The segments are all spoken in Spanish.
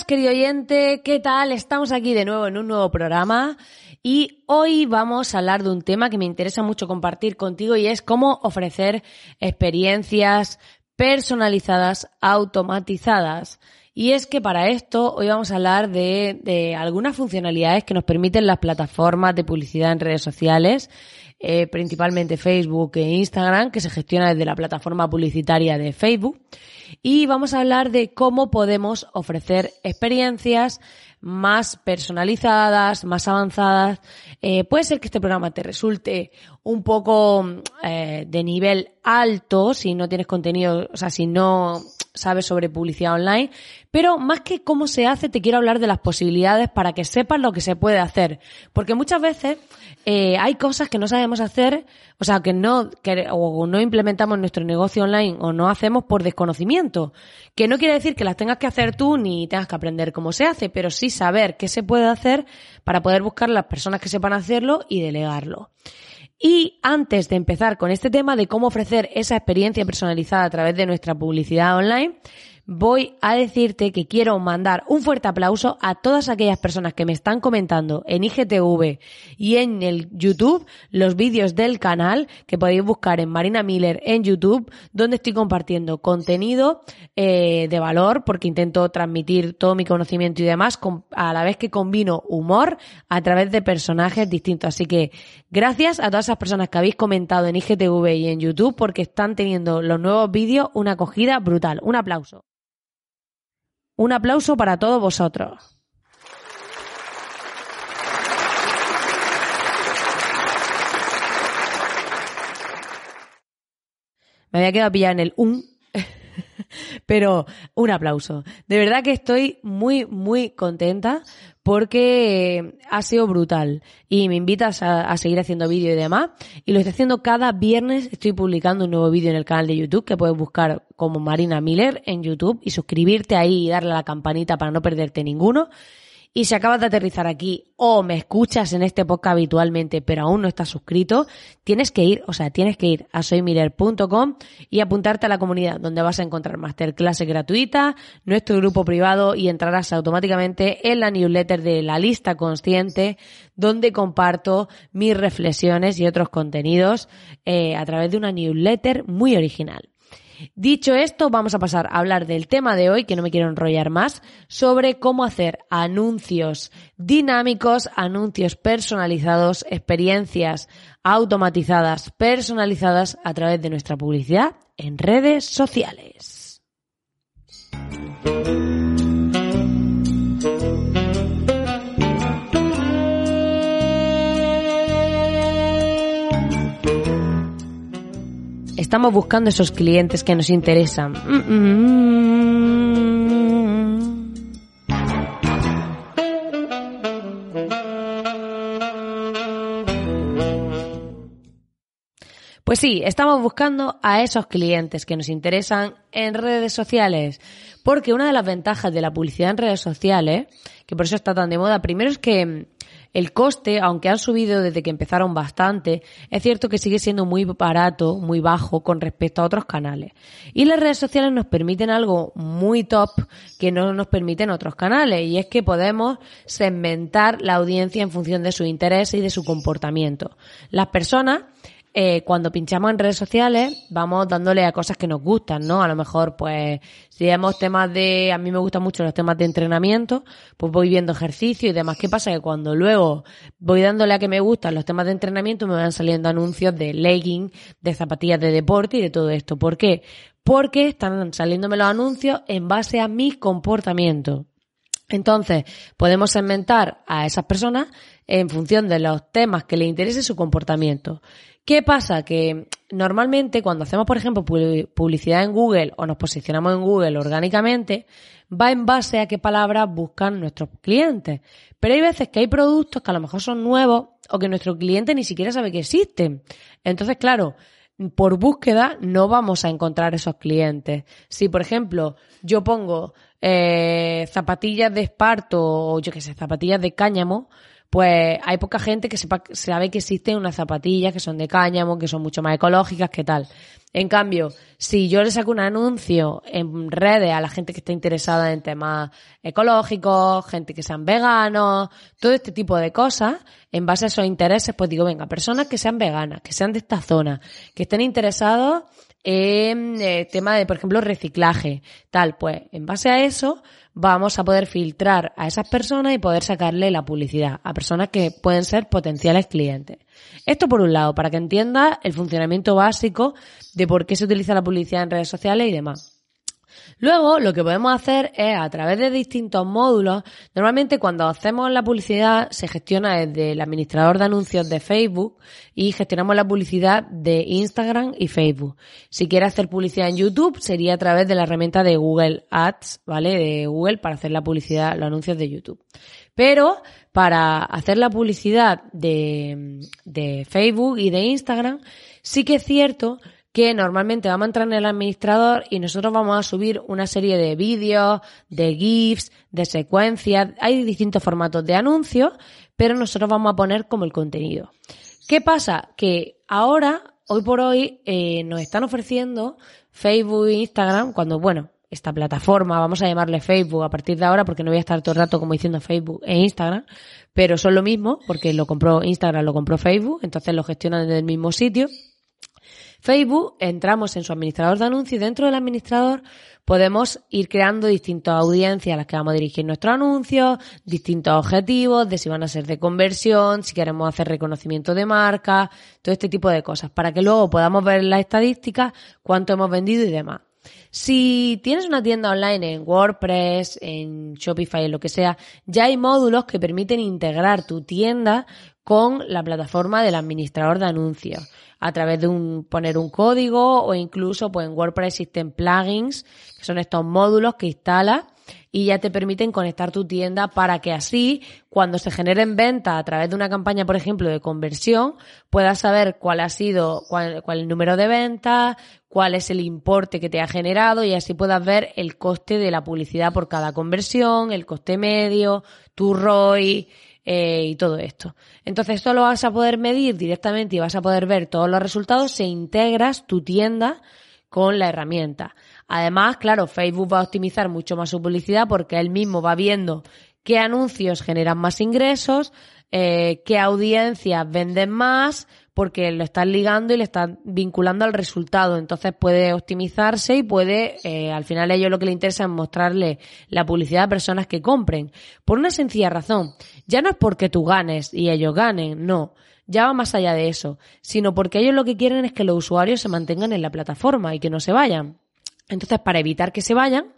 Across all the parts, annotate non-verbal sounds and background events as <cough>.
Querido oyente, ¿qué tal? Estamos aquí de nuevo en un nuevo programa y hoy vamos a hablar de un tema que me interesa mucho compartir contigo y es cómo ofrecer experiencias personalizadas, automatizadas. Y es que para esto hoy vamos a hablar de, de algunas funcionalidades que nos permiten las plataformas de publicidad en redes sociales, eh, principalmente Facebook e Instagram, que se gestiona desde la plataforma publicitaria de Facebook y vamos a hablar de cómo podemos ofrecer experiencias más personalizadas, más avanzadas. Eh, puede ser que este programa te resulte un poco eh, de nivel alto si no tienes contenido, o sea, si no sabes sobre publicidad online, pero más que cómo se hace, te quiero hablar de las posibilidades para que sepas lo que se puede hacer. Porque muchas veces eh, hay cosas que no sabemos hacer, o sea, que no, que, o no implementamos nuestro negocio online o no hacemos por desconocimiento. Que no quiere decir que las tengas que hacer tú ni tengas que aprender cómo se hace, pero sí saber qué se puede hacer para poder buscar las personas que sepan hacerlo y delegarlo. Y antes de empezar con este tema de cómo ofrecer esa experiencia personalizada a través de nuestra publicidad online, voy a decirte que quiero mandar un fuerte aplauso a todas aquellas personas que me están comentando en IGTV y en el YouTube los vídeos del canal que podéis buscar en Marina Miller en YouTube, donde estoy compartiendo contenido eh, de valor porque intento transmitir todo mi conocimiento y demás a la vez que combino humor a través de personajes distintos. Así que gracias a todas esas personas que habéis comentado en IGTV y en YouTube porque están teniendo los nuevos vídeos una acogida brutal. Un aplauso. Un aplauso para todos vosotros. Me había quedado pillada en el un, pero un aplauso. De verdad que estoy muy, muy contenta porque ha sido brutal y me invitas a, seguir haciendo vídeo y demás. Y lo estoy haciendo cada viernes, estoy publicando un nuevo vídeo en el canal de YouTube que puedes buscar como Marina Miller en YouTube y suscribirte ahí y darle a la campanita para no perderte ninguno. Y si acabas de aterrizar aquí o me escuchas en este podcast habitualmente, pero aún no estás suscrito, tienes que ir, o sea, tienes que ir a soymiller.com y apuntarte a la comunidad, donde vas a encontrar masterclasses gratuitas, nuestro grupo privado y entrarás automáticamente en la newsletter de la lista consciente, donde comparto mis reflexiones y otros contenidos eh, a través de una newsletter muy original. Dicho esto, vamos a pasar a hablar del tema de hoy, que no me quiero enrollar más, sobre cómo hacer anuncios dinámicos, anuncios personalizados, experiencias automatizadas, personalizadas a través de nuestra publicidad en redes sociales. estamos buscando esos clientes que nos interesan. Pues sí, estamos buscando a esos clientes que nos interesan en redes sociales. Porque una de las ventajas de la publicidad en redes sociales, que por eso está tan de moda, primero es que el coste, aunque han subido desde que empezaron bastante, es cierto que sigue siendo muy barato, muy bajo con respecto a otros canales. Y las redes sociales nos permiten algo muy top que no nos permiten otros canales, y es que podemos segmentar la audiencia en función de su interés y de su comportamiento. Las personas eh, cuando pinchamos en redes sociales vamos dándole a cosas que nos gustan, ¿no? A lo mejor, pues, si vemos temas de, a mí me gustan mucho los temas de entrenamiento, pues voy viendo ejercicio y demás. ¿Qué pasa? Que cuando luego voy dándole a que me gustan los temas de entrenamiento, me van saliendo anuncios de legging, de zapatillas de deporte y de todo esto. ¿Por qué? Porque están saliéndome los anuncios en base a mi comportamiento. Entonces, podemos segmentar a esas personas en función de los temas que les interese su comportamiento. ¿Qué pasa? Que normalmente cuando hacemos, por ejemplo, publicidad en Google o nos posicionamos en Google orgánicamente, va en base a qué palabras buscan nuestros clientes. Pero hay veces que hay productos que a lo mejor son nuevos o que nuestro cliente ni siquiera sabe que existen. Entonces, claro, por búsqueda no vamos a encontrar esos clientes. Si, por ejemplo, yo pongo eh, zapatillas de esparto o yo qué sé, zapatillas de cáñamo, pues hay poca gente que sepa, sabe que existen unas zapatillas que son de cáñamo, que son mucho más ecológicas, que tal. En cambio, si yo le saco un anuncio en redes a la gente que está interesada en temas ecológicos, gente que sean veganos, todo este tipo de cosas, en base a esos intereses, pues digo, venga, personas que sean veganas, que sean de esta zona, que estén interesados en eh, tema de, por ejemplo, reciclaje, tal, pues en base a eso vamos a poder filtrar a esas personas y poder sacarle la publicidad a personas que pueden ser potenciales clientes. Esto por un lado, para que entiendas el funcionamiento básico de por qué se utiliza la publicidad en redes sociales y demás. Luego, lo que podemos hacer es, a través de distintos módulos, normalmente cuando hacemos la publicidad se gestiona desde el administrador de anuncios de Facebook y gestionamos la publicidad de Instagram y Facebook. Si quieres hacer publicidad en YouTube, sería a través de la herramienta de Google Ads, ¿vale? De Google para hacer la publicidad, los anuncios de YouTube. Pero para hacer la publicidad de, de Facebook y de Instagram, sí que es cierto que normalmente vamos a entrar en el administrador y nosotros vamos a subir una serie de vídeos, de GIFs, de secuencias. Hay distintos formatos de anuncios, pero nosotros vamos a poner como el contenido. ¿Qué pasa? Que ahora, hoy por hoy, eh, nos están ofreciendo Facebook e Instagram, cuando, bueno, esta plataforma, vamos a llamarle Facebook a partir de ahora, porque no voy a estar todo el rato como diciendo Facebook e Instagram, pero son lo mismo, porque lo compró Instagram, lo compró Facebook, entonces lo gestionan desde el mismo sitio. Facebook, entramos en su administrador de anuncios y dentro del administrador podemos ir creando distintas audiencias a las que vamos a dirigir nuestros anuncios, distintos objetivos de si van a ser de conversión, si queremos hacer reconocimiento de marca, todo este tipo de cosas, para que luego podamos ver las estadísticas, cuánto hemos vendido y demás. Si tienes una tienda online en WordPress, en Shopify, en lo que sea, ya hay módulos que permiten integrar tu tienda con la plataforma del administrador de anuncios a través de un poner un código o incluso pues en WordPress existen plugins que son estos módulos que instalas y ya te permiten conectar tu tienda para que así cuando se generen ventas a través de una campaña por ejemplo de conversión puedas saber cuál ha sido cuál, cuál el número de ventas cuál es el importe que te ha generado y así puedas ver el coste de la publicidad por cada conversión el coste medio tu ROI eh, y todo esto. Entonces esto lo vas a poder medir directamente y vas a poder ver todos los resultados si integras tu tienda con la herramienta. Además, claro, Facebook va a optimizar mucho más su publicidad porque él mismo va viendo qué anuncios generan más ingresos, eh, qué audiencias venden más, porque lo están ligando y le están vinculando al resultado. Entonces puede optimizarse y puede, eh, al final a ellos lo que le interesa es mostrarle la publicidad a personas que compren. Por una sencilla razón. Ya no es porque tú ganes y ellos ganen, no. Ya va más allá de eso. Sino porque ellos lo que quieren es que los usuarios se mantengan en la plataforma y que no se vayan. Entonces, para evitar que se vayan,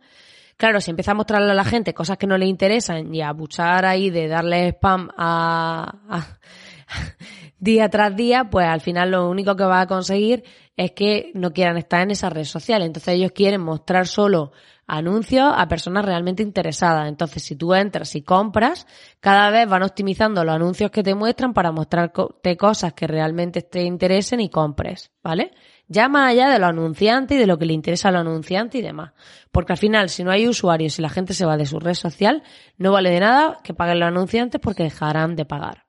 Claro, si empieza a mostrarle a la gente cosas que no le interesan y a buchar ahí de darle spam a, <laughs> día tras día, pues al final lo único que va a conseguir es que no quieran estar en esa red social. Entonces ellos quieren mostrar solo anuncios a personas realmente interesadas. Entonces, si tú entras y compras, cada vez van optimizando los anuncios que te muestran para mostrarte cosas que realmente te interesen y compres, ¿vale? Ya más allá de los anunciantes y de lo que le interesa a los anunciantes y demás. Porque al final, si no hay usuarios y la gente se va de su red social, no vale de nada que paguen los anunciantes porque dejarán de pagar.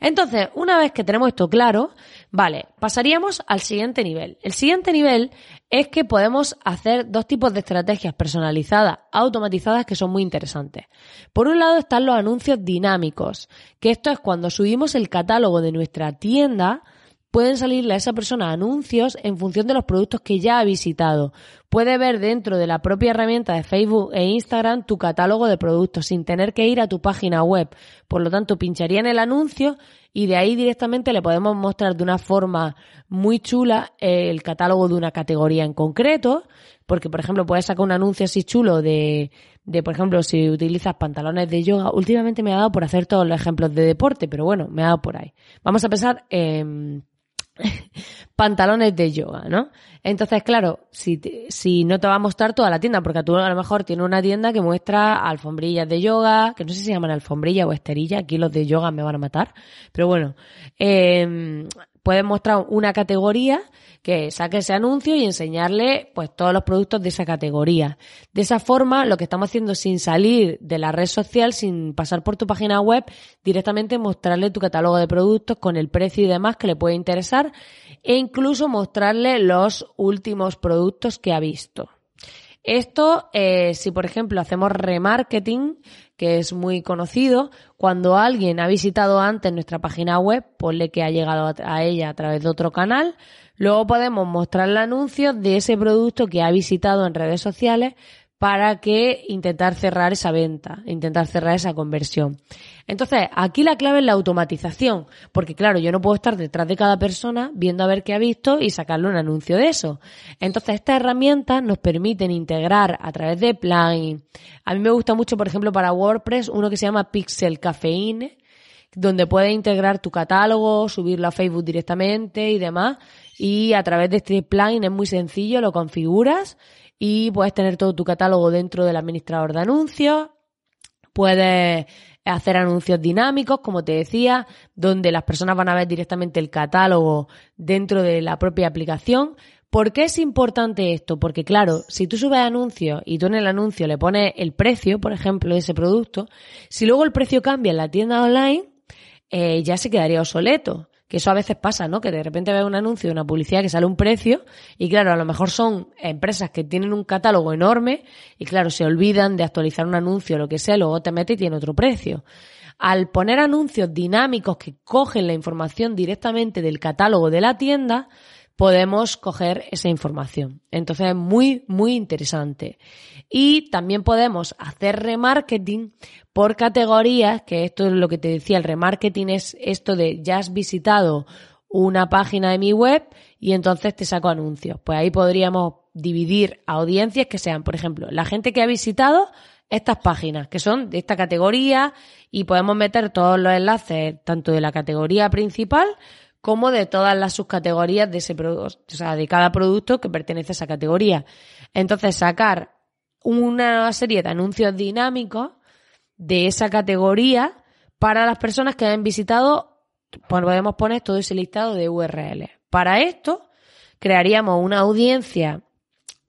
Entonces, una vez que tenemos esto claro, vale, pasaríamos al siguiente nivel. El siguiente nivel es que podemos hacer dos tipos de estrategias personalizadas, automatizadas, que son muy interesantes. Por un lado están los anuncios dinámicos, que esto es cuando subimos el catálogo de nuestra tienda, pueden salirle a esa persona anuncios en función de los productos que ya ha visitado. Puede ver dentro de la propia herramienta de Facebook e Instagram tu catálogo de productos sin tener que ir a tu página web. Por lo tanto, pincharía en el anuncio y de ahí directamente le podemos mostrar de una forma muy chula el catálogo de una categoría en concreto. Porque, por ejemplo, puedes sacar un anuncio así chulo de, de, por ejemplo, si utilizas pantalones de yoga. Últimamente me ha dado por hacer todos los ejemplos de deporte, pero bueno, me ha dado por ahí. Vamos a pensar en <laughs> pantalones de yoga, ¿no? Entonces, claro, si, si no te va a mostrar toda la tienda, porque tú a lo mejor tienes una tienda que muestra alfombrillas de yoga, que no sé si se llaman alfombrilla o esterilla, aquí los de yoga me van a matar, pero bueno, eh, puedes mostrar una categoría que saque ese anuncio y enseñarle pues todos los productos de esa categoría. De esa forma, lo que estamos haciendo sin salir de la red social, sin pasar por tu página web, directamente mostrarle tu catálogo de productos con el precio y demás que le puede interesar e incluso mostrarle los últimos productos que ha visto. Esto, eh, si por ejemplo hacemos remarketing, que es muy conocido, cuando alguien ha visitado antes nuestra página web, ponle que ha llegado a ella a través de otro canal, luego podemos mostrarle anuncios de ese producto que ha visitado en redes sociales para que intentar cerrar esa venta, intentar cerrar esa conversión. Entonces, aquí la clave es la automatización, porque claro, yo no puedo estar detrás de cada persona viendo a ver qué ha visto y sacarle un anuncio de eso. Entonces, estas herramientas nos permiten integrar a través de plugins. A mí me gusta mucho, por ejemplo, para WordPress, uno que se llama Pixel Caffeine, donde puedes integrar tu catálogo, subirlo a Facebook directamente y demás. Y a través de este plugin es muy sencillo, lo configuras y puedes tener todo tu catálogo dentro del administrador de anuncios. Puedes hacer anuncios dinámicos, como te decía, donde las personas van a ver directamente el catálogo dentro de la propia aplicación. ¿Por qué es importante esto? Porque claro, si tú subes anuncios y tú en el anuncio le pones el precio, por ejemplo, de ese producto, si luego el precio cambia en la tienda online, eh, ya se quedaría obsoleto que eso a veces pasa, ¿no? Que de repente ves un anuncio una publicidad que sale un precio y claro, a lo mejor son empresas que tienen un catálogo enorme y claro, se olvidan de actualizar un anuncio lo que sea, luego te mete y tiene otro precio. Al poner anuncios dinámicos que cogen la información directamente del catálogo de la tienda, podemos coger esa información. Entonces es muy, muy interesante. Y también podemos hacer remarketing por categorías, que esto es lo que te decía, el remarketing es esto de ya has visitado una página de mi web y entonces te saco anuncios. Pues ahí podríamos dividir audiencias que sean, por ejemplo, la gente que ha visitado estas páginas, que son de esta categoría y podemos meter todos los enlaces tanto de la categoría principal como de todas las subcategorías de ese producto, o sea, de cada producto que pertenece a esa categoría. Entonces, sacar una serie de anuncios dinámicos de esa categoría para las personas que han visitado, pues podemos poner todo ese listado de URL. Para esto, crearíamos una audiencia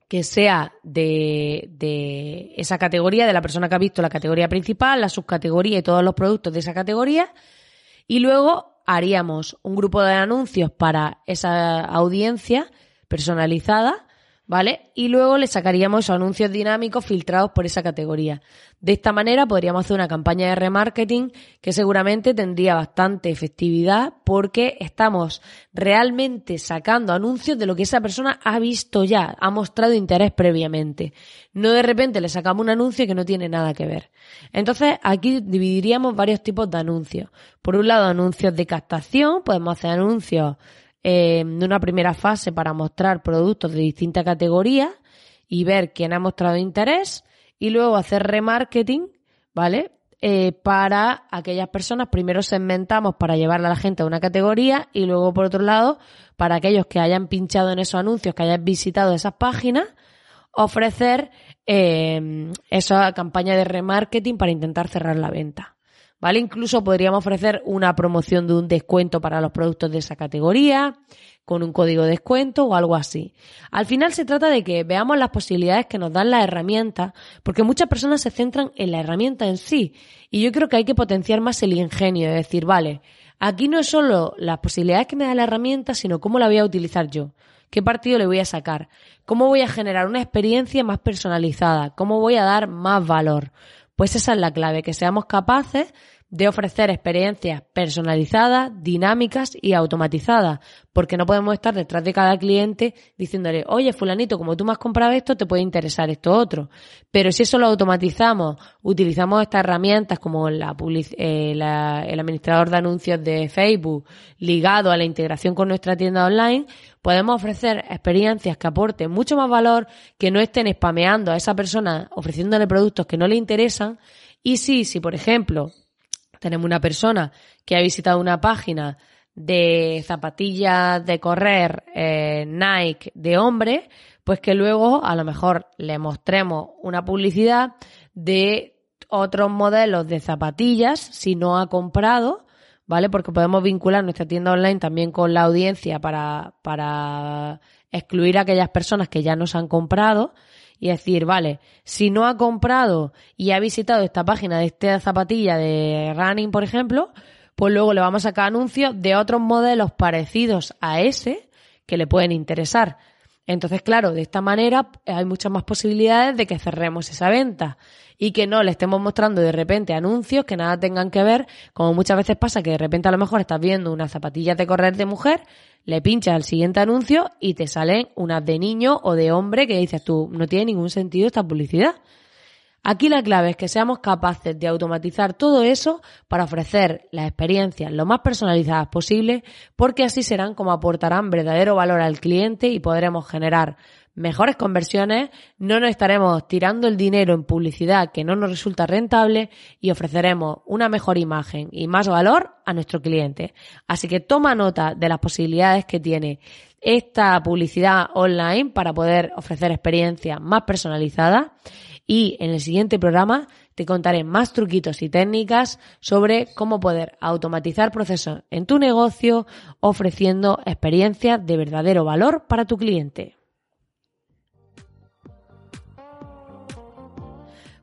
que sea de, de, esa categoría, de la persona que ha visto la categoría principal, la subcategoría y todos los productos de esa categoría. Y luego haríamos un grupo de anuncios para esa audiencia personalizada, ¿vale? Y luego le sacaríamos anuncios dinámicos filtrados por esa categoría. De esta manera podríamos hacer una campaña de remarketing que seguramente tendría bastante efectividad porque estamos realmente sacando anuncios de lo que esa persona ha visto ya, ha mostrado interés previamente. No de repente le sacamos un anuncio que no tiene nada que ver. Entonces aquí dividiríamos varios tipos de anuncios. Por un lado, anuncios de captación, podemos hacer anuncios eh, de una primera fase para mostrar productos de distintas categorías y ver quién ha mostrado interés y luego hacer remarketing, ¿vale? Eh, para aquellas personas, primero segmentamos para llevarle a la gente a una categoría y luego, por otro lado, para aquellos que hayan pinchado en esos anuncios, que hayan visitado esas páginas ofrecer eh, esa campaña de remarketing para intentar cerrar la venta. ¿Vale? Incluso podríamos ofrecer una promoción de un descuento para los productos de esa categoría, con un código de descuento o algo así. Al final se trata de que veamos las posibilidades que nos dan las herramientas, porque muchas personas se centran en la herramienta en sí. Y yo creo que hay que potenciar más el ingenio, de decir, vale, aquí no es solo las posibilidades que me da la herramienta, sino cómo la voy a utilizar yo. ¿Qué partido le voy a sacar? ¿Cómo voy a generar una experiencia más personalizada? ¿Cómo voy a dar más valor? Pues esa es la clave, que seamos capaces de ofrecer experiencias personalizadas, dinámicas y automatizadas, porque no podemos estar detrás de cada cliente diciéndole, oye, fulanito, como tú me has comprado esto, te puede interesar esto otro. Pero si eso lo automatizamos, utilizamos estas herramientas como la, eh, la, el administrador de anuncios de Facebook ligado a la integración con nuestra tienda online, podemos ofrecer experiencias que aporten mucho más valor, que no estén spameando a esa persona ofreciéndole productos que no le interesan. Y sí, si por ejemplo tenemos una persona que ha visitado una página de zapatillas de correr eh, Nike de hombre, pues que luego a lo mejor le mostremos una publicidad de otros modelos de zapatillas si no ha comprado, ¿vale? Porque podemos vincular nuestra tienda online también con la audiencia para, para excluir a aquellas personas que ya nos han comprado y decir, vale, si no ha comprado y ha visitado esta página de esta zapatilla de running, por ejemplo, pues luego le vamos a sacar anuncios de otros modelos parecidos a ese que le pueden interesar. Entonces, claro, de esta manera hay muchas más posibilidades de que cerremos esa venta y que no le estemos mostrando de repente anuncios que nada tengan que ver, como muchas veces pasa que de repente a lo mejor estás viendo unas zapatillas de correr de mujer, le pinchas al siguiente anuncio y te salen unas de niño o de hombre que dices tú, no tiene ningún sentido esta publicidad. Aquí la clave es que seamos capaces de automatizar todo eso para ofrecer las experiencias lo más personalizadas posible, porque así serán como aportarán verdadero valor al cliente y podremos generar mejores conversiones, no nos estaremos tirando el dinero en publicidad que no nos resulta rentable y ofreceremos una mejor imagen y más valor a nuestro cliente. Así que toma nota de las posibilidades que tiene esta publicidad online para poder ofrecer experiencias más personalizadas y en el siguiente programa te contaré más truquitos y técnicas sobre cómo poder automatizar procesos en tu negocio ofreciendo experiencias de verdadero valor para tu cliente.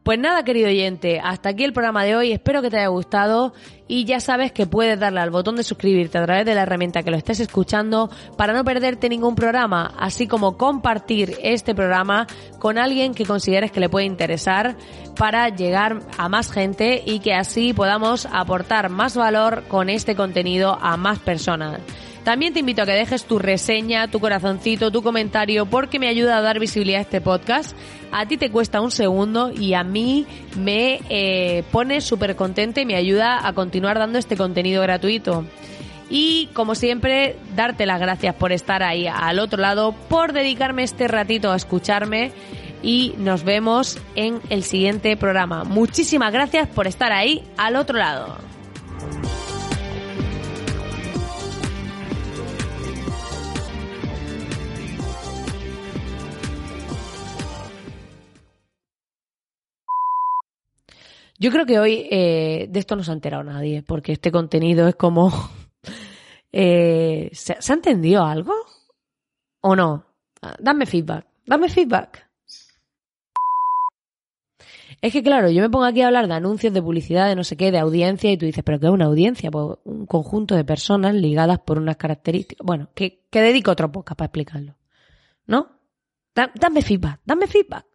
Pues nada, querido oyente, hasta aquí el programa de hoy. Espero que te haya gustado y ya sabes que puedes darle al botón de suscribirte a través de la herramienta que lo estés escuchando para no perderte ningún programa, así como compartir este programa con alguien que consideres que le puede interesar para llegar a más gente y que así podamos aportar más valor con este contenido a más personas. También te invito a que dejes tu reseña, tu corazoncito, tu comentario, porque me ayuda a dar visibilidad a este podcast. A ti te cuesta un segundo y a mí me eh, pone súper contenta y me ayuda a continuar dando este contenido gratuito. Y como siempre, darte las gracias por estar ahí al otro lado, por dedicarme este ratito a escucharme y nos vemos en el siguiente programa. Muchísimas gracias por estar ahí al otro lado. Yo creo que hoy eh, de esto no se ha enterado nadie, porque este contenido es como... <laughs> eh, ¿se, ¿Se ha entendido algo? ¿O no? Ah, Dame feedback, dame feedback. Es que claro, yo me pongo aquí a hablar de anuncios, de publicidad, de no sé qué, de audiencia, y tú dices, ¿pero qué es una audiencia? Pues un conjunto de personas ligadas por unas características. Bueno, que, que dedico otro podcast para explicarlo. ¿No? Da- dame feedback, dame feedback.